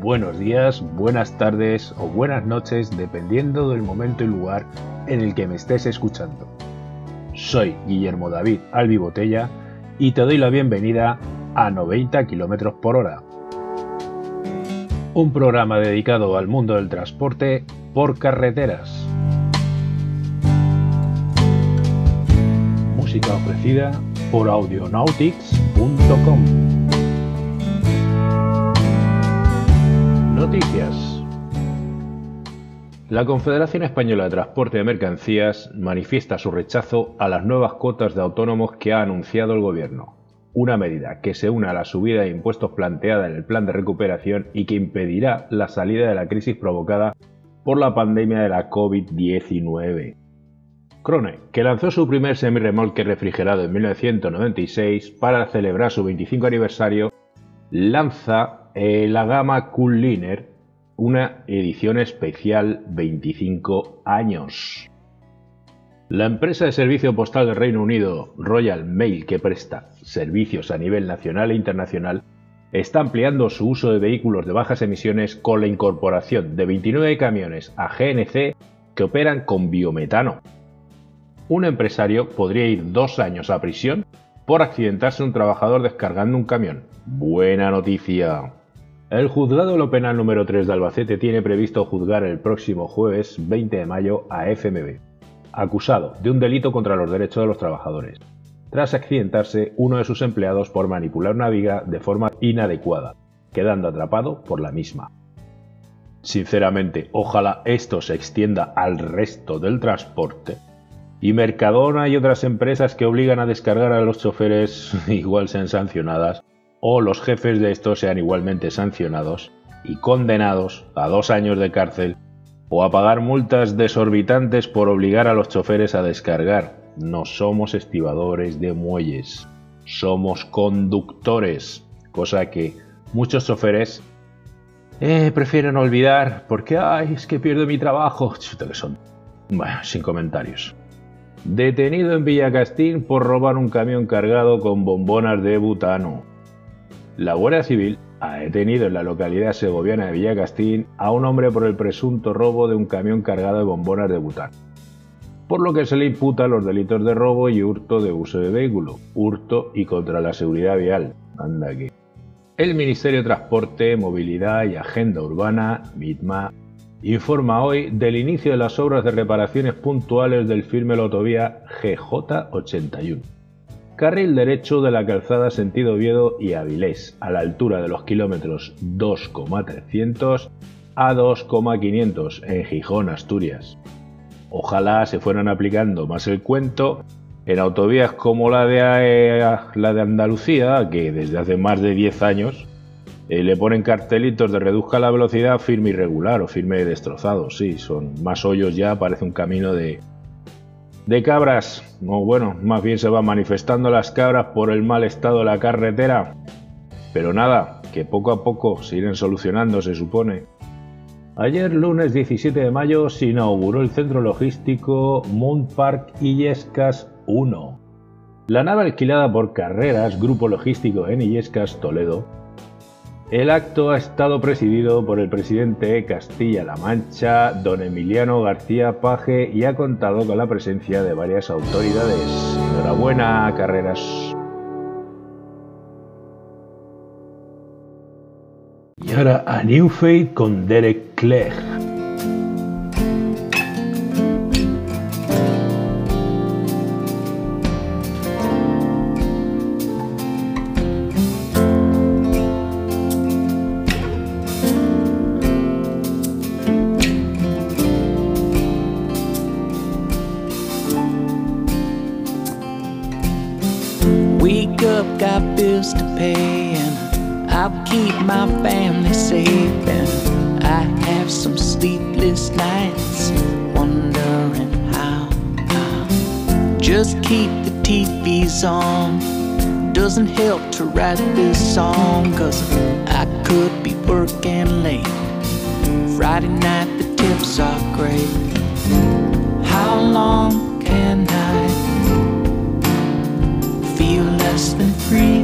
buenos días, buenas tardes o buenas noches dependiendo del momento y lugar en el que me estés escuchando. Soy Guillermo David Albi Botella y te doy la bienvenida a 90 km por hora. Un programa dedicado al mundo del transporte por carreteras. Música ofrecida por audionautics.com. La Confederación Española de Transporte de Mercancías manifiesta su rechazo a las nuevas cuotas de autónomos que ha anunciado el Gobierno, una medida que se une a la subida de impuestos planteada en el plan de recuperación y que impedirá la salida de la crisis provocada por la pandemia de la COVID-19. Krone, que lanzó su primer semirremolque refrigerado en 1996 para celebrar su 25 aniversario, lanza la gama Cool una edición especial 25 años. La empresa de servicio postal del Reino Unido, Royal Mail, que presta servicios a nivel nacional e internacional, está ampliando su uso de vehículos de bajas emisiones con la incorporación de 29 camiones a GNC que operan con biometano. Un empresario podría ir dos años a prisión por accidentarse un trabajador descargando un camión. Buena noticia. El juzgado lo penal número 3 de Albacete tiene previsto juzgar el próximo jueves 20 de mayo a FMB, acusado de un delito contra los derechos de los trabajadores, tras accidentarse uno de sus empleados por manipular una viga de forma inadecuada, quedando atrapado por la misma. Sinceramente, ojalá esto se extienda al resto del transporte. Y Mercadona y otras empresas que obligan a descargar a los choferes igual sean sancionadas o los jefes de estos sean igualmente sancionados y condenados a dos años de cárcel o a pagar multas desorbitantes por obligar a los choferes a descargar. No somos estibadores de muelles, somos conductores, cosa que muchos choferes eh, prefieren olvidar porque, ay, es que pierdo mi trabajo. Chuta que son. Bueno, sin comentarios. Detenido en Villacastín por robar un camión cargado con bombonas de butano. La Guardia Civil ha detenido en la localidad segoviana de Villacastín a un hombre por el presunto robo de un camión cargado de bombonas de butano, por lo que se le imputa los delitos de robo y hurto de uso de vehículo, hurto y contra la seguridad vial. Anda. El Ministerio de Transporte, Movilidad y Agenda Urbana, MITMA, informa hoy del inicio de las obras de reparaciones puntuales del firme autovía GJ81 carril derecho de la calzada sentido Oviedo y Avilés, a la altura de los kilómetros 2,300 a 2,500 en Gijón, Asturias. Ojalá se fueran aplicando más el cuento en autovías como la de, eh, la de Andalucía, que desde hace más de 10 años eh, le ponen cartelitos de reduzca la velocidad firme irregular o firme destrozado. Sí, son más hoyos ya, parece un camino de, de cabras, o bueno, más bien se van manifestando las cabras por el mal estado de la carretera. Pero nada, que poco a poco se irán solucionando, se supone. Ayer, lunes 17 de mayo, se inauguró el centro logístico Mount Park Illescas 1. La nave alquilada por Carreras, grupo logístico en Illescas, Toledo, el acto ha estado presidido por el presidente de Castilla-La Mancha, don Emiliano García Paje, y ha contado con la presencia de varias autoridades. Enhorabuena, carreras. Y ahora a New Fate con Derek Clegg. Wake up, got bills to pay, and I'll keep my family safe. And I have some sleepless nights, wondering how. I'll just keep the TVs on doesn't help to write this song Cause I could be working late Friday night the tips are great How long can you less than free.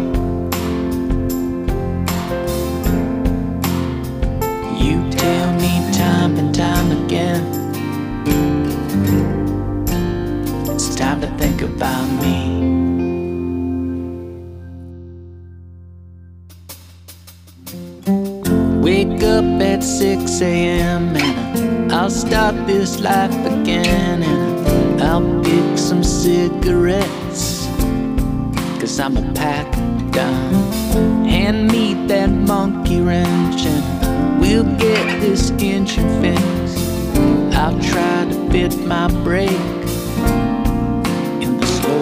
You tell me time and time again. It's time to think about me. Wake up at 6 a.m. and I'll start this life again and I'll pick some cigarettes. Cause I'm a pack down. Hand me that monkey wrench and we'll get this engine fixed. I'll try to fit my brake in the slow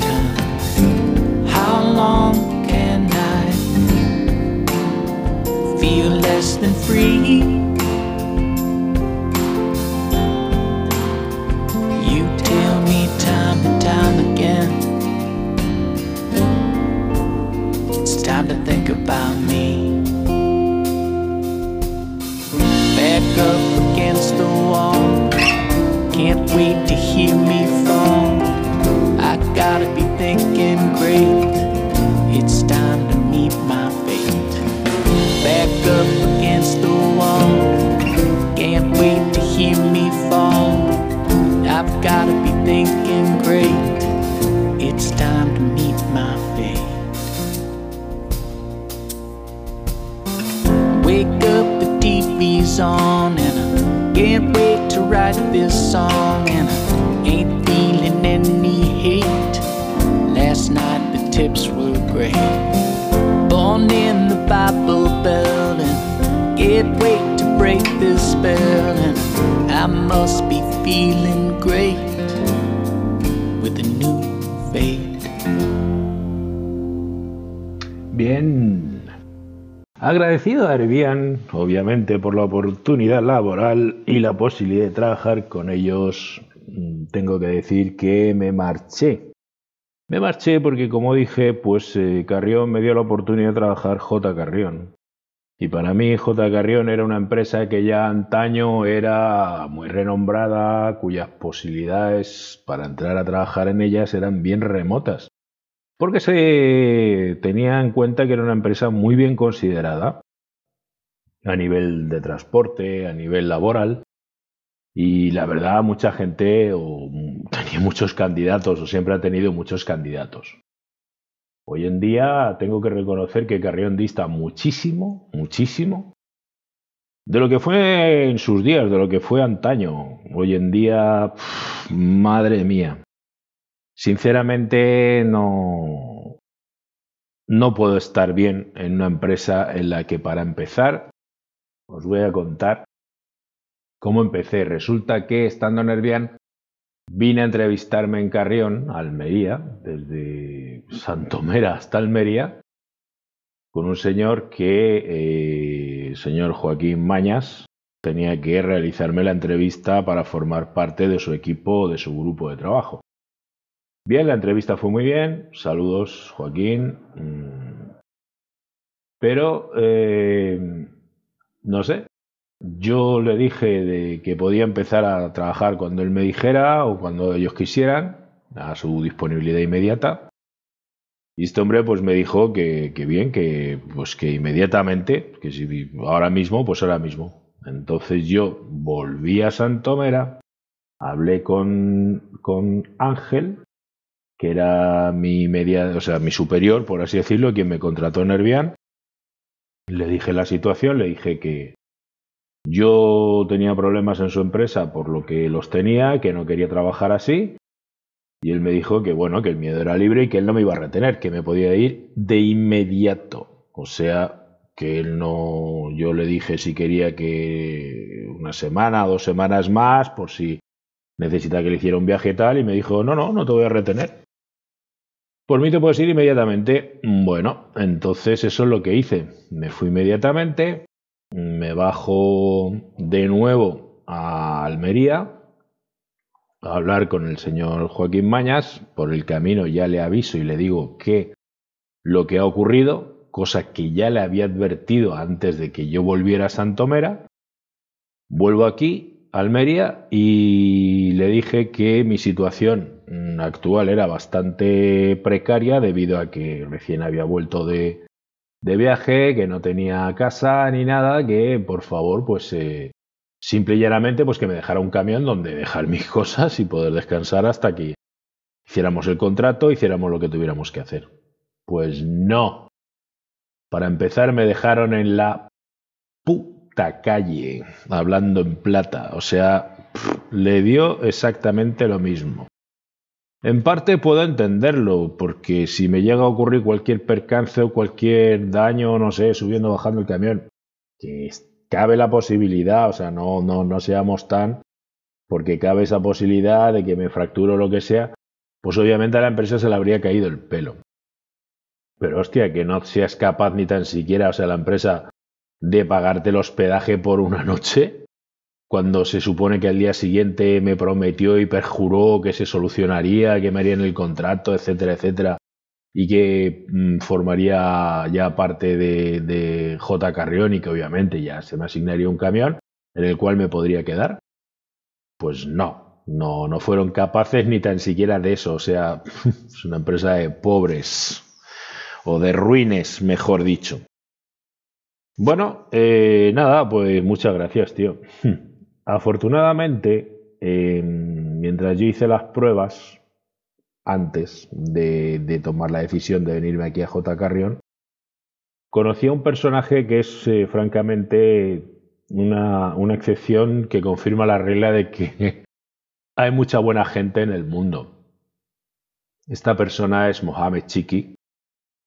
time. How long? Can I feel less than free. Think about me. Back up against the wall. Can't wait to hear me fall. I gotta be thinking On, and I can't wait to write this song. And I ain't feeling any hate. Last night the tips were great. Born in the Bible Belt and can't wait to break this spell. And I must be feeling great Agradecido a Herbian, obviamente, por la oportunidad laboral y la posibilidad de trabajar con ellos, mm, tengo que decir que me marché me marché porque, como dije, pues eh, Carrión me dio la oportunidad de trabajar J. Carrión. Y para mí J. Carrión era una empresa que ya antaño era muy renombrada, cuyas posibilidades para entrar a trabajar en ellas eran bien remotas. Porque se tenía en cuenta que era una empresa muy bien considerada a nivel de transporte, a nivel laboral, y la verdad, mucha gente o, tenía muchos candidatos o siempre ha tenido muchos candidatos. Hoy en día tengo que reconocer que Carrión dista muchísimo, muchísimo de lo que fue en sus días, de lo que fue antaño. Hoy en día, madre mía. Sinceramente no, no puedo estar bien en una empresa en la que para empezar os voy a contar ¿Cómo empecé? Resulta que estando en Nervián vine a entrevistarme en Carrión, Almería, desde Santomera hasta Almería, con un señor que, eh, señor Joaquín Mañas, tenía que realizarme la entrevista para formar parte de su equipo, de su grupo de trabajo. Bien, la entrevista fue muy bien. Saludos, Joaquín. Mm. Pero, eh, no sé, yo le dije de que podía empezar a trabajar cuando él me dijera o cuando ellos quisieran, a su disponibilidad inmediata. Y este hombre pues me dijo que, bien, que pues que inmediatamente, que si ahora mismo, pues ahora mismo. Entonces yo volví a Santomera, hablé con, con Ángel, que era mi media, o sea, mi superior, por así decirlo, quien me contrató en Nervián. Le dije la situación, le dije que, yo tenía problemas en su empresa por lo que los tenía, que no quería trabajar así. Y él me dijo que bueno, que el miedo era libre y que él no me iba a retener, que me podía ir de inmediato. O sea, que él no. Yo le dije si quería que una semana, dos semanas más, por si necesita que le hiciera un viaje tal, y me dijo, no, no, no te voy a retener. Por mí te puedes ir inmediatamente. Bueno, entonces eso es lo que hice. Me fui inmediatamente, me bajo de nuevo a Almería a hablar con el señor Joaquín Mañas. Por el camino ya le aviso y le digo que lo que ha ocurrido, cosa que ya le había advertido antes de que yo volviera a Santomera. Vuelvo aquí, a Almería, y le dije que mi situación actual era bastante precaria debido a que recién había vuelto de, de viaje, que no tenía casa ni nada, que por favor, pues eh, simple y llanamente, pues que me dejara un camión donde dejar mis cosas y poder descansar hasta que hiciéramos el contrato, hiciéramos lo que tuviéramos que hacer. Pues no. Para empezar, me dejaron en la tacalle, hablando en plata. O sea, le dio exactamente lo mismo. En parte puedo entenderlo, porque si me llega a ocurrir cualquier percance o cualquier daño, no sé, subiendo o bajando el camión, que cabe la posibilidad, o sea, no, no, no seamos tan, porque cabe esa posibilidad de que me fracture o lo que sea, pues obviamente a la empresa se le habría caído el pelo. Pero hostia, que no seas capaz ni tan siquiera, o sea, la empresa, de pagarte el hospedaje por una noche, cuando se supone que al día siguiente me prometió y perjuró que se solucionaría, que me harían el contrato, etcétera, etcétera, y que mm, formaría ya parte de, J. Carrión y que obviamente ya se me asignaría un camión en el cual me podría quedar. Pues no, no, no fueron capaces ni tan siquiera de eso. O sea, es una empresa de pobres o de ruines, mejor dicho. Bueno, eh, nada, pues muchas gracias, tío. Afortunadamente, mientras yo hice las pruebas antes de, tomar la decisión de venirme aquí a J. Carrión, conocí a un personaje que es eh, francamente una, una excepción que confirma la regla de que hay mucha buena gente en el mundo. Esta persona es Mohamed Chiki,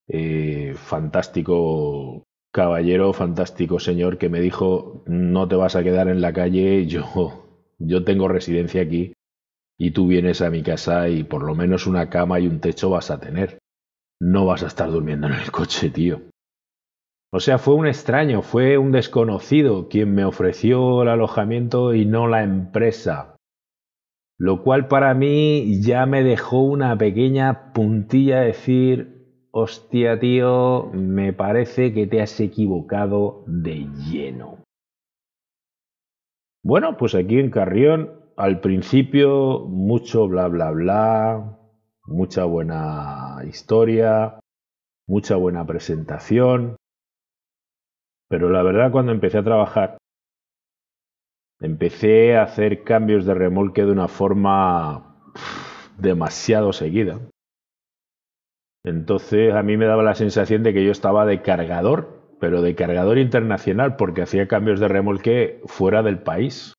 eh, fantástico caballero, fantástico señor que me dijo, no te vas a quedar en la calle, yo, yo tengo residencia aquí y tú vienes a mi casa y por lo menos una cama y un techo vas a tener. No vas a estar durmiendo en el coche, tío. O sea, fue un extraño, fue un desconocido quien me ofreció el alojamiento y no la empresa. Lo cual para mí ya me dejó una pequeña puntilla decir, hostia tío, me parece que te has equivocado de lleno. Bueno, pues aquí en Carrión, al principio, mucho bla bla bla, mucha buena historia, mucha buena presentación, pero la verdad cuando empecé a trabajar, empecé a hacer cambios de remolque de una forma demasiado seguida. Entonces a mí me daba la sensación de que yo estaba de cargador, pero de cargador internacional, porque hacía cambios de remolque fuera del país.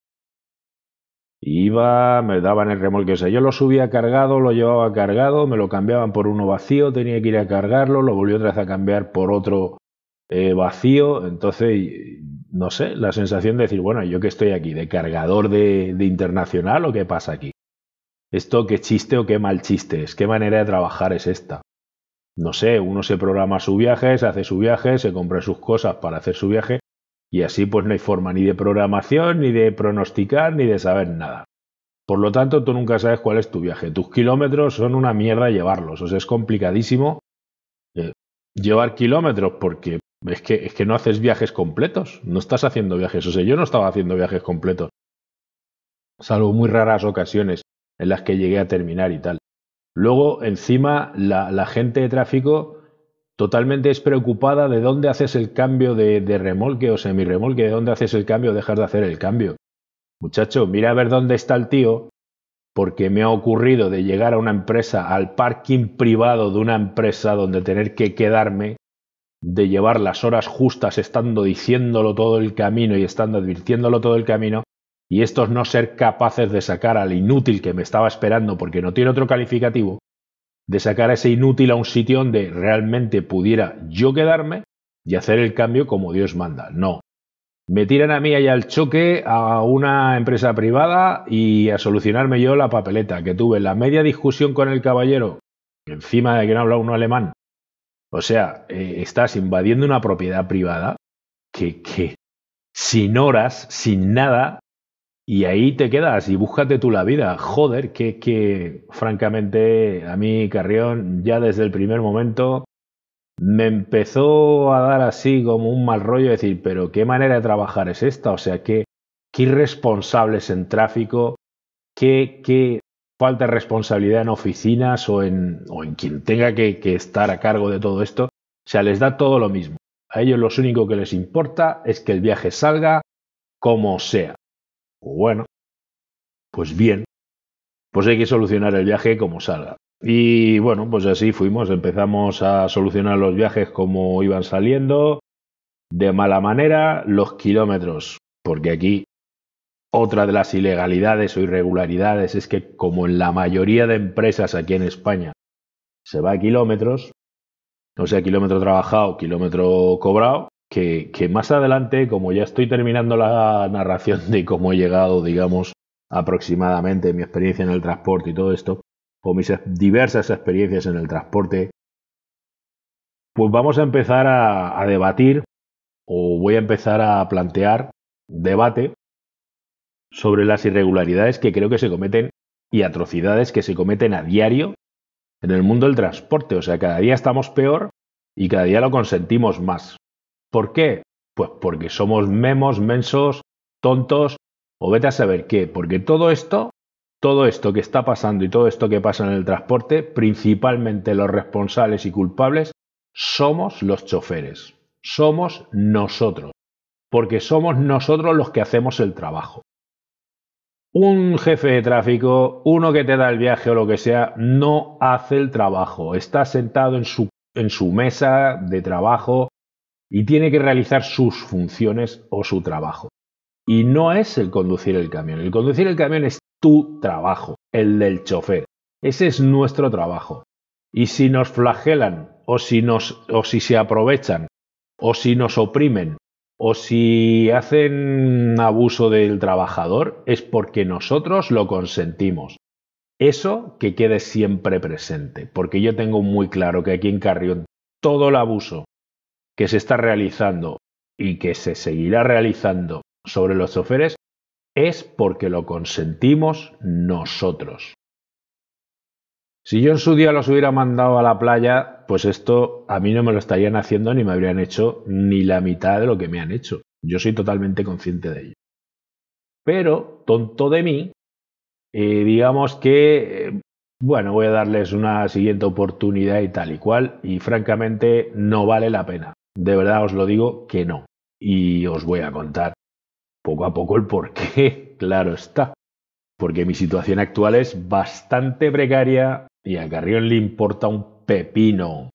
Iba, me daban el remolque, o sea, yo lo subía cargado, lo llevaba cargado, me lo cambiaban por uno vacío, tenía que ir a cargarlo, lo volví otra vez a cambiar por otro eh, vacío, entonces, no sé, la sensación de decir, bueno, yo que estoy aquí, de cargador de, de internacional o qué pasa aquí. ¿Esto qué chiste o qué mal chiste es? ¿Qué manera de trabajar es esta? No sé, uno se programa su viaje, se hace su viaje, se compra sus cosas para hacer su viaje y así pues no hay forma ni de programación, ni de pronosticar, ni de saber nada. Por lo tanto, tú nunca sabes cuál es tu viaje. Tus kilómetros son una mierda llevarlos. O sea, es complicadísimo eh, llevar kilómetros porque es que, es que no haces viajes completos. No estás haciendo viajes. O sea, yo no estaba haciendo viajes completos. Salvo muy raras ocasiones en las que llegué a terminar y tal. Luego, encima, la, gente de tráfico totalmente despreocupada de dónde haces el cambio de, remolque o semirremolque, de dónde haces el cambio dejas de hacer el cambio. Muchacho, mira a ver dónde está el tío, porque me ha ocurrido de llegar a una empresa, al parking privado de una empresa donde tener que quedarme, de llevar las horas justas estando diciéndolo todo el camino y estando advirtiéndolo todo el camino, y estos no ser capaces de sacar al inútil que me estaba esperando porque no tiene otro calificativo, de sacar a ese inútil a un sitio donde realmente pudiera yo quedarme y hacer el cambio como Dios manda. No. Me tiran a mí allá al choque a una empresa privada y a solucionarme yo la papeleta, que tuve la media discusión con el caballero, encima de que no habla uno alemán. O sea, eh, estás invadiendo una propiedad privada que, que sin horas, sin nada, y ahí te quedas y búscate tú la vida. Joder, que, que francamente a mí Carrión ya desde el primer momento me empezó a dar así como un mal rollo, decir, pero ¿qué manera de trabajar es esta? O sea, qué, qué irresponsables en tráfico, qué, qué falta de responsabilidad en oficinas o en, o en quien tenga que, que estar a cargo de todo esto. O sea, les da todo lo mismo. A ellos lo único que les importa es que el viaje salga como sea. Bueno, pues bien, pues hay que solucionar el viaje como salga. Y bueno, pues así fuimos, empezamos a solucionar los viajes como iban saliendo. de mala manera los kilómetros, porque aquí otra de las ilegalidades o irregularidades es que como en la mayoría de empresas aquí en España se va a kilómetros, no sea kilómetro trabajado, kilómetro cobrado, que, más adelante, como ya estoy terminando la narración de cómo he llegado, digamos, aproximadamente mi experiencia en el transporte y todo esto, o mis diversas experiencias en el transporte, pues vamos a empezar a debatir o voy a empezar a plantear debate sobre las irregularidades que creo que se cometen y atrocidades que se cometen a diario en el mundo del transporte. O sea, cada día estamos peor y cada día lo consentimos más. ¿Por qué? Pues porque somos memos, mensos, tontos o vete a saber qué. Porque todo esto, todo esto que está pasando y todo esto que pasa en el transporte, principalmente los responsables y culpables, somos los choferes. Somos nosotros. Porque somos nosotros los que hacemos el trabajo. Un jefe de tráfico, uno que te da el viaje o lo que sea, no hace el trabajo. Está sentado en su, en su mesa de trabajo y tiene que realizar sus funciones o su trabajo. Y no es el conducir el camión. El conducir el camión es tu trabajo, el del chofer. Ese es nuestro trabajo. Y si nos flagelan o si, nos, o si se aprovechan o si nos oprimen o si hacen abuso del trabajador es porque nosotros lo consentimos. Eso que quede siempre presente, porque yo tengo muy claro que aquí en Carrión todo el abuso que se está realizando y que se seguirá realizando sobre los choferes es porque lo consentimos nosotros. Si yo en su día los hubiera mandado a la playa, pues esto a mí no me lo estarían haciendo ni me habrían hecho ni la mitad de lo que me han hecho. Yo soy totalmente consciente de ello. Pero, tonto de mí, eh, digamos que, eh, bueno, voy a darles una siguiente oportunidad y tal y cual, y francamente no vale la pena. De verdad os lo digo que no. Y os voy a contar poco a poco el por qué, claro está. Porque mi situación actual es bastante precaria y a Carrión le importa un pepino.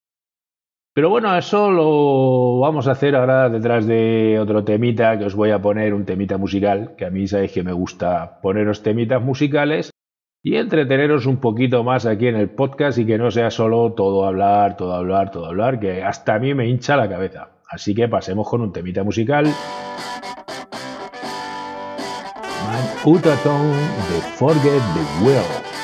Pero bueno, eso lo vamos a hacer ahora detrás de otro temita que os voy a poner, un temita musical, que a mí sabéis que me gusta poneros temitas musicales y entreteneros un poquito más aquí en el podcast y que no sea solo todo hablar, todo hablar, todo hablar, que hasta a mí me hincha la cabeza. Así que pasemos con un temita musical. Man de Forget the Will.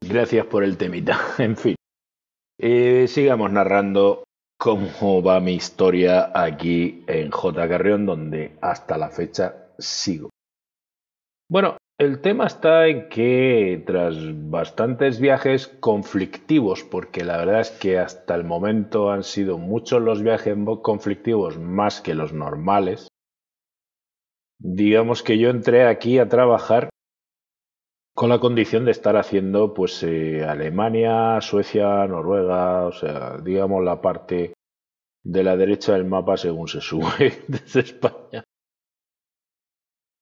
Gracias por el temita. En fin, eh, sigamos narrando cómo va mi historia aquí en J. Carrión, donde hasta la fecha sigo. Bueno, el tema está en que tras bastantes viajes conflictivos, porque la verdad es que hasta el momento han sido muchos los viajes conflictivos más que los normales, digamos que yo entré aquí a trabajar con la condición de estar haciendo pues eh, Alemania, Suecia, Noruega, o sea, digamos la parte de la derecha del mapa según se sube desde España.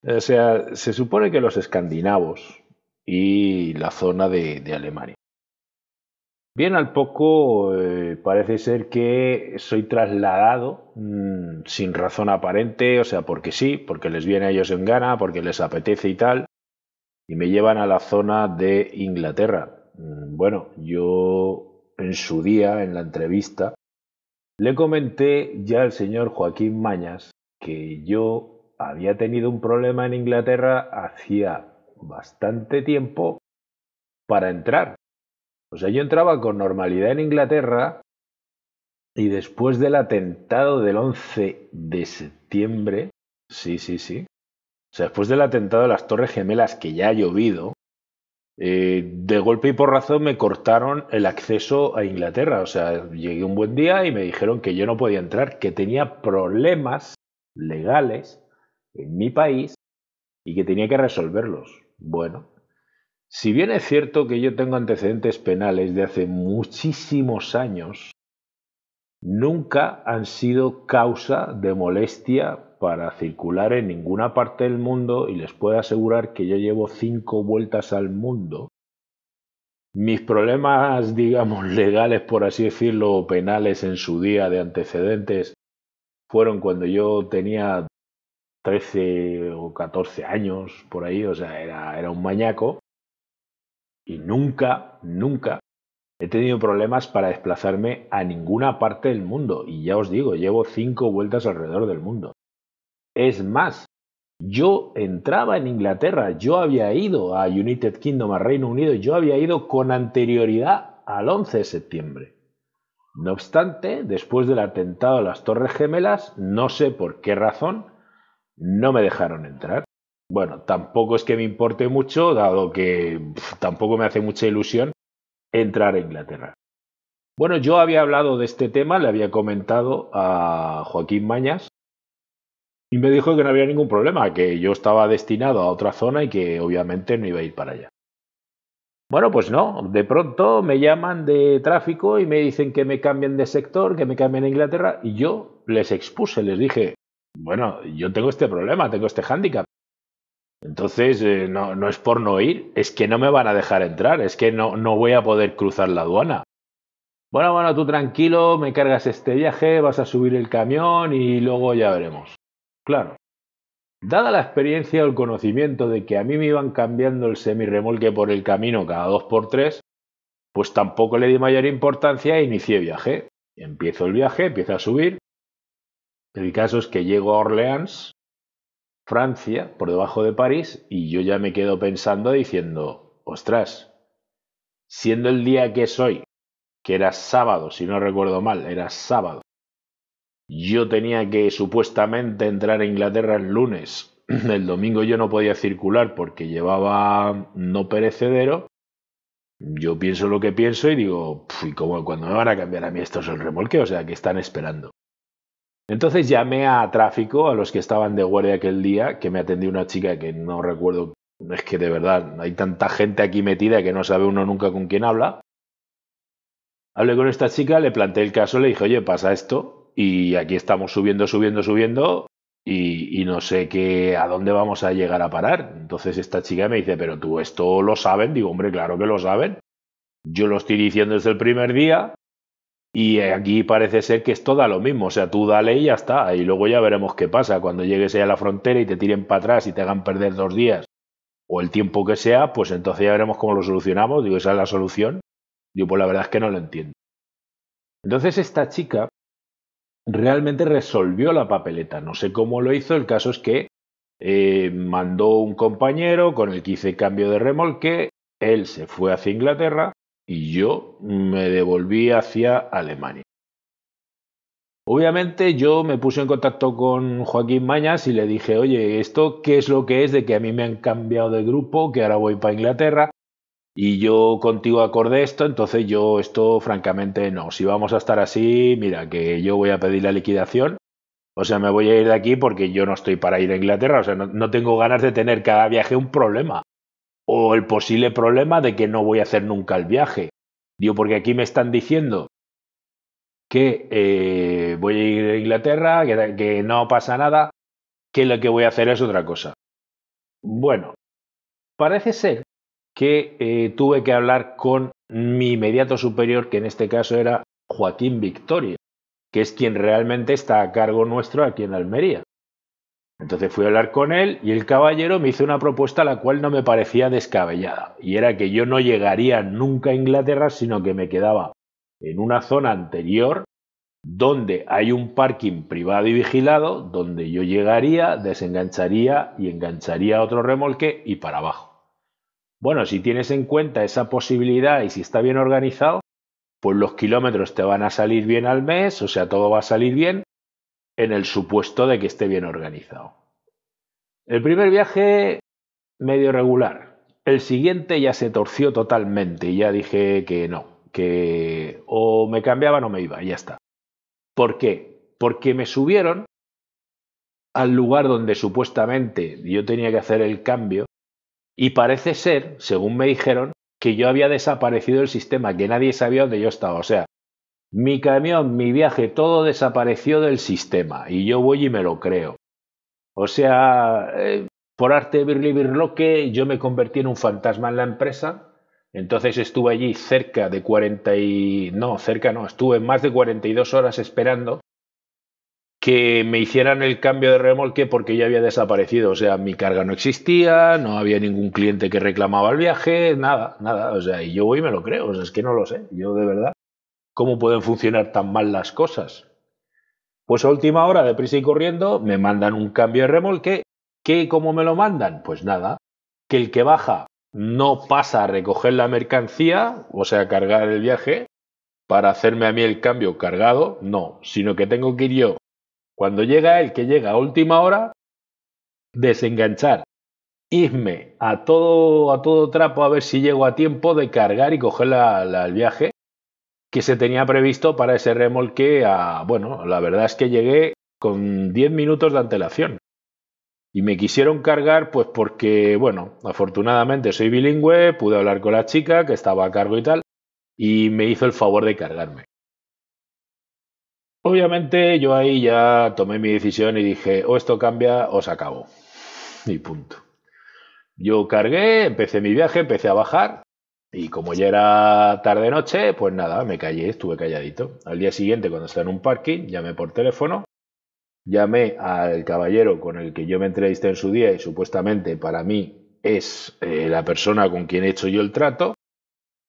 O sea, se supone que los escandinavos y la zona de, Alemania. Bien al poco eh, parece ser que soy trasladado mm, sin razón aparente, o sea, porque sí, porque les viene a ellos en gana, porque les apetece y tal, y me llevan a la zona de Inglaterra. Mm, bueno, yo en su día, en la entrevista, le comenté ya al señor Joaquín Mañas que yo había tenido un problema en Inglaterra hacía bastante tiempo para entrar. O sea, yo entraba con normalidad en Inglaterra y después del atentado del 11 de septiembre, sí, sí, sí, o sea, después del atentado de las Torres Gemelas, que ya ha llovido, eh, de golpe y por razón me cortaron el acceso a Inglaterra. O sea, llegué un buen día y me dijeron que yo no podía entrar, que tenía problemas legales en mi país y que tenía que resolverlos. Bueno, si bien es cierto que yo tengo antecedentes penales de hace muchísimos años, nunca han sido causa de molestia para circular en ninguna parte del mundo y les puedo asegurar que yo llevo cinco vueltas al mundo. Mis problemas, digamos, legales, por así decirlo, penales en su día de antecedentes, fueron cuando yo tenía 13 o 14 años, por ahí, o sea, era, era un mañaco. Y nunca, nunca he tenido problemas para desplazarme a ninguna parte del mundo. Y ya os digo, llevo cinco vueltas alrededor del mundo. Es más, yo entraba en Inglaterra, yo había ido a United Kingdom, a Reino Unido, yo había ido con anterioridad al 11 de septiembre. No obstante, después del atentado a las Torres Gemelas, no sé por qué razón, no me dejaron entrar. Bueno, tampoco es que me importe mucho, dado que tampoco me hace mucha ilusión entrar a Inglaterra. Bueno, yo había hablado de este tema, le había comentado a Joaquín Mañas, y me dijo que no había ningún problema, que yo estaba destinado a otra zona y que obviamente no iba a ir para allá. Bueno, pues no, de pronto me llaman de tráfico y me dicen que me cambien de sector, que me cambien a Inglaterra y yo les expuse, les dije, bueno, yo tengo este problema, tengo este hándicap. Entonces, eh, no, es por no ir, es que no me van a dejar entrar, es que no, no voy a poder cruzar la aduana. Bueno, bueno, tú tranquilo, me cargas este viaje, vas a subir el camión y luego ya veremos. Claro. Dada la experiencia o el conocimiento de que a mí me iban cambiando el semirremolque por el camino cada dos por tres, pues tampoco le di mayor importancia e inicié viaje. Empiezo el viaje, empiezo a subir. El caso es que llego a Orleans, Francia, por debajo de París, y yo ya me quedo pensando diciendo, ostras, siendo el día que soy, que era sábado, si no recuerdo mal, era sábado, yo tenía que supuestamente entrar a Inglaterra el lunes. El domingo yo no podía circular porque llevaba no perecedero. Yo pienso lo que pienso y digo, ¿y cómo, cuando me van a cambiar a mí esto es el remolque? O sea, que están esperando. Entonces llamé a tráfico, a los que estaban de guardia aquel día, que me atendió una chica que no recuerdo, es que de verdad hay tanta gente aquí metida que no sabe uno nunca con quién habla. Hablé con esta chica, le planteé el caso, le dije, oye, pasa esto, y aquí estamos subiendo, subiendo, subiendo y, no sé qué, a dónde vamos a llegar a parar. Entonces esta chica me dice, pero tú esto lo saben. Digo, hombre, claro que lo saben. Yo lo estoy diciendo desde el primer día y aquí parece ser que es todo lo mismo. O sea, tú dale y ya está. Y luego ya veremos qué pasa. Cuando llegues a la frontera y te tiren para atrás y te hagan perder dos días o el tiempo que sea, pues entonces ya veremos cómo lo solucionamos. Digo, esa es la solución. Digo, pues la verdad es que no lo entiendo. Entonces esta chica realmente resolvió la papeleta. No sé cómo lo hizo, el caso es que eh, mandó un compañero con el que hice cambio de remolque Él se fue hacia Inglaterra y yo me devolví hacia Alemania. Obviamente yo me puse en contacto con Joaquín Mañas y le dije, oye, ¿esto qué es lo que es de que a mí me han cambiado de grupo, que ahora voy para Inglaterra? Y yo contigo acordé esto, entonces yo esto francamente no. Si vamos a estar así, mira, que yo voy a pedir la liquidación. O sea, me voy a ir de aquí porque yo no estoy para ir a Inglaterra. O sea, no, tengo ganas de tener cada viaje un problema. O el posible problema de que no voy a hacer nunca el viaje. Digo, porque aquí me están diciendo que eh, voy a ir a Inglaterra, que no pasa nada, que lo que voy a hacer es otra cosa. Bueno, parece ser que eh, tuve que hablar con mi inmediato superior, que en este caso era Joaquín Victoria, que es quien realmente está a cargo nuestro aquí en Almería. Entonces fui a hablar con él y el caballero me hizo una propuesta la cual no me parecía descabellada, y era que yo no llegaría nunca a Inglaterra, sino que me quedaba en una zona anterior donde hay un parking privado y vigilado, donde yo llegaría, desengancharía y engancharía otro remolque y para abajo. Bueno, si tienes en cuenta esa posibilidad y si está bien organizado, pues los kilómetros te van a salir bien al mes, o sea, todo va a salir bien en el supuesto de que esté bien organizado. El primer viaje medio regular. El siguiente ya se torció totalmente y ya dije que no, que o me cambiaba o me iba, ya está. ¿Por qué? Porque me subieron al lugar donde supuestamente yo tenía que hacer el cambio y parece ser, según me dijeron, que yo había desaparecido el sistema, que nadie sabía dónde yo estaba. O sea, mi camión, mi viaje, todo desapareció del sistema y yo voy y me lo creo. O sea, eh, por arte Birli Birloque, yo me convertí en un fantasma en la empresa. Entonces estuve allí cerca de 40 y... No, cerca no, estuve más de 42 horas esperando que me hicieran el cambio de remolque porque ya había desaparecido. O sea, mi carga no existía, no había ningún cliente que reclamaba el viaje, nada, nada. O sea, y yo voy y me lo creo. O sea, es que no lo sé. Yo de verdad, ¿cómo pueden funcionar tan mal las cosas? Pues a última hora, deprisa y corriendo, me mandan un cambio de remolque. ¿Qué, cómo me lo mandan? Pues nada, que el que baja no pasa a recoger la mercancía, o sea, cargar el viaje, para hacerme a mí el cambio cargado, no, sino que tengo que ir yo cuando llega el que llega a última hora, desenganchar, irme a todo, a todo trapo a ver si llego a tiempo de cargar y coger el viaje que se tenía previsto para ese remolque a, bueno, la verdad es que llegué con 10 minutos de antelación. Y me quisieron cargar, pues porque, bueno, afortunadamente soy bilingüe, pude hablar con la chica que estaba a cargo y tal, y me hizo el favor de cargarme. Obviamente yo ahí ya tomé mi decisión y dije, o esto cambia o se acabó. Y punto. Yo cargué, empecé mi viaje, empecé a bajar y como ya era tarde noche, pues nada, me callé, estuve calladito. Al día siguiente, cuando estaba en un parking, llamé por teléfono, llamé al caballero con el que yo me entrevisté en su día y supuestamente para mí es eh, la persona con quien he hecho yo el trato.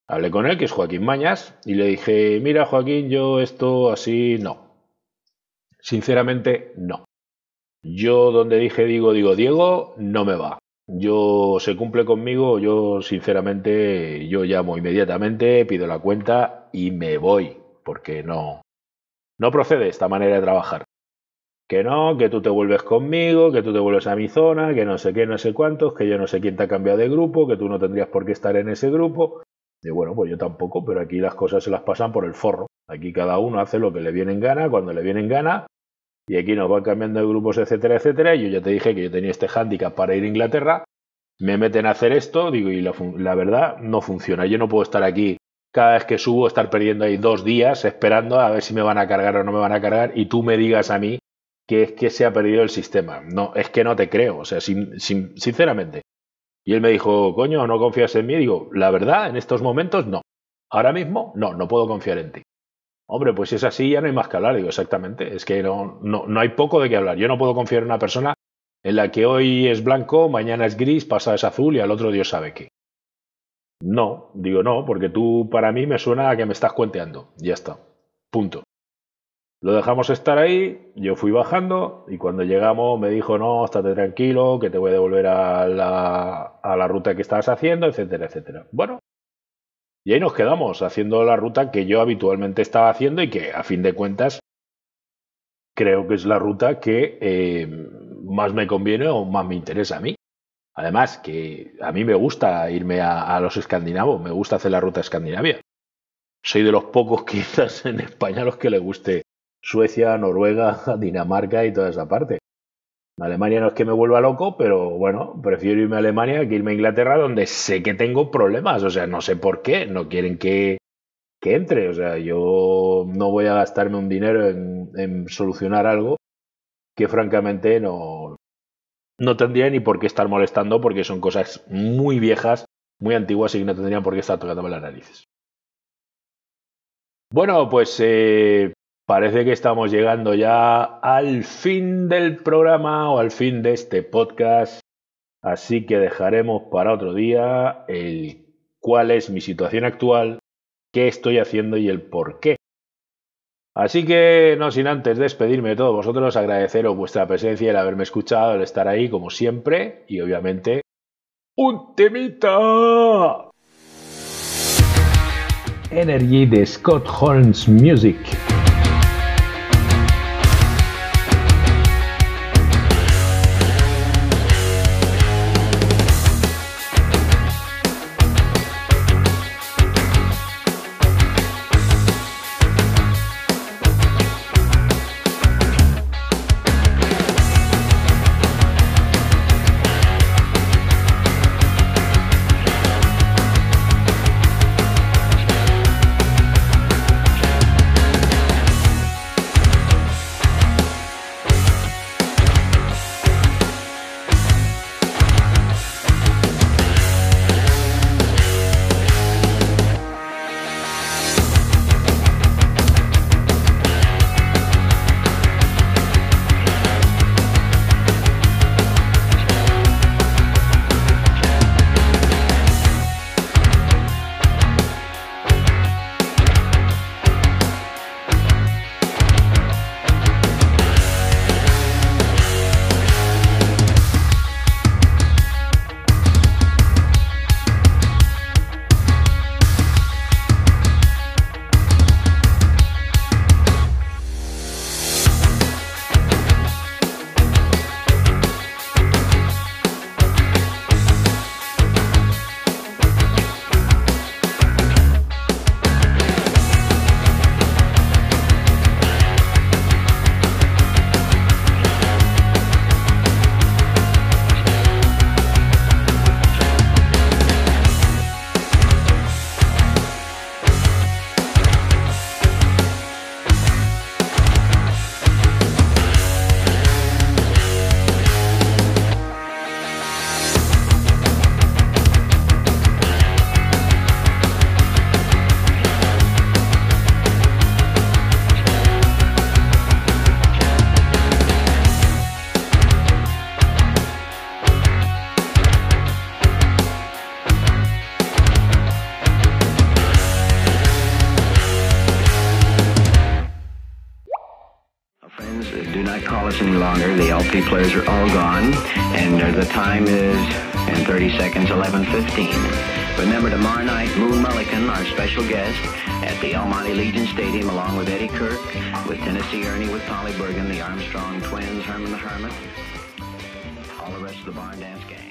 Hablé con él, que es Joaquín Mañas, y le dije, mira Joaquín, yo esto así no. Sinceramente, no. Yo donde dije digo, digo, Diego, no me va. Yo se cumple conmigo, yo sinceramente, yo llamo inmediatamente, pido la cuenta y me voy, porque no, no procede esta manera de trabajar. Que no, que tú te vuelves conmigo, que tú te vuelves a mi zona, que no sé qué, no sé cuántos, que yo no sé quién te ha cambiado de grupo, que tú no tendrías por qué estar en ese grupo. Y bueno, pues yo tampoco, pero aquí las cosas se las pasan por el forro. Aquí cada uno hace lo que le viene en gana, cuando le viene en gana, y aquí nos van cambiando de grupos, etcétera, etcétera. Yo ya te dije que yo tenía este hándicap para ir a Inglaterra. Me meten a hacer esto, digo, y la, verdad no funciona. Yo no puedo estar aquí cada vez que subo, estar perdiendo ahí dos días esperando a ver si me van a cargar o no me van a cargar y tú me digas a mí que es que se ha perdido el sistema. No, es que no te creo, o sea, sinceramente. Y él me dijo, coño, ¿no confías en mí? digo, la verdad, en estos momentos no. Ahora mismo, no, no puedo confiar en ti. Hombre, pues si es así, ya no hay más que hablar. Digo, exactamente. Es que no, no, no hay poco de qué hablar. Yo no puedo confiar en una persona en la que hoy es blanco, mañana es gris, pasa es azul y al otro Dios sabe qué. No, digo no, porque tú para mí me suena a que me estás cuenteando. Ya está. Punto. Lo dejamos estar ahí, yo fui bajando y cuando llegamos me dijo, no, estate tranquilo, que te voy a devolver a la, a la ruta que estabas haciendo, etcétera, etcétera. Bueno, y ahí nos quedamos haciendo la ruta que yo habitualmente estaba haciendo y que a fin de cuentas creo que es la ruta que eh, más me conviene o más me interesa a mí. Además, que a mí me gusta irme a, a los escandinavos, me gusta hacer la ruta escandinavia. Soy de los pocos quizás en España a los que le guste Suecia, Noruega, Dinamarca y toda esa parte. Alemania no es que me vuelva loco, pero bueno, prefiero irme a Alemania que irme a Inglaterra, donde sé que tengo problemas. O sea, no sé por qué, no quieren que, que entre. O sea, yo no voy a gastarme un dinero en, en solucionar algo que francamente no, no tendría ni por qué estar molestando porque son cosas muy viejas, muy antiguas y no tendrían por qué estar tocándome las narices. Bueno, pues eh, parece que estamos llegando ya al fin del programa o al fin de este podcast. Así que dejaremos para otro día el cuál es mi situación actual, qué estoy haciendo y el por qué. Así que, no sin antes despedirme de todos vosotros, agradeceros vuestra presencia, el haberme escuchado, el estar ahí como siempre y obviamente un temita. Energy de Scott Holmes Music. Time is in 30 seconds, 11:15. Remember tomorrow night, Moon Mullican, our special guest, at the El Monte Legion Stadium, along with Eddie Kirk, with Tennessee Ernie, with Polly Bergen, the Armstrong Twins, Herman the Hermit, all the rest of the Barn Dance Gang.